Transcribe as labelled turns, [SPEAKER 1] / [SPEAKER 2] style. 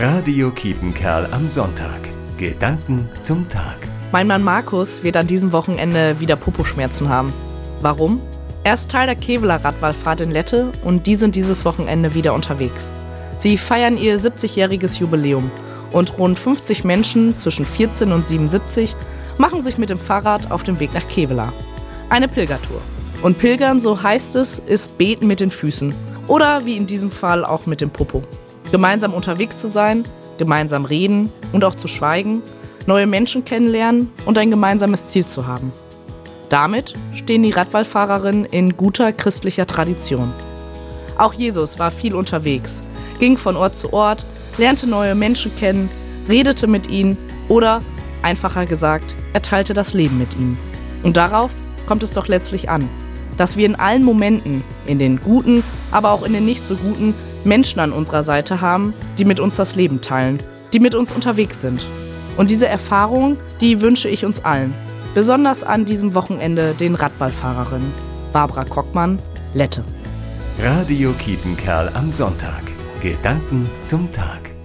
[SPEAKER 1] Radio Kiepenkerl am Sonntag. Gedanken zum Tag.
[SPEAKER 2] Mein Mann Markus wird an diesem Wochenende wieder Poposchmerzen haben. Warum? Er ist Teil der Keveler Radwallfahrt in Lette und die sind dieses Wochenende wieder unterwegs. Sie feiern ihr 70-jähriges Jubiläum und rund 50 Menschen zwischen 14 und 77 machen sich mit dem Fahrrad auf den Weg nach Kevela. Eine Pilgertour. Und Pilgern, so heißt es, ist Beten mit den Füßen oder wie in diesem Fall auch mit dem Popo. Gemeinsam unterwegs zu sein, gemeinsam reden und auch zu schweigen, neue Menschen kennenlernen und ein gemeinsames Ziel zu haben. Damit stehen die Radwallfahrerinnen in guter christlicher Tradition. Auch Jesus war viel unterwegs, ging von Ort zu Ort, lernte neue Menschen kennen, redete mit ihnen oder, einfacher gesagt, er teilte das Leben mit ihnen. Und darauf kommt es doch letztlich an, dass wir in allen Momenten, in den guten, aber auch in den nicht so guten, Menschen an unserer Seite haben, die mit uns das Leben teilen, die mit uns unterwegs sind. Und diese Erfahrung, die wünsche ich uns allen. Besonders an diesem Wochenende den Radwallfahrerinnen. Barbara Kockmann, Lette.
[SPEAKER 1] Radio Kiepenkerl am Sonntag. Gedanken zum Tag.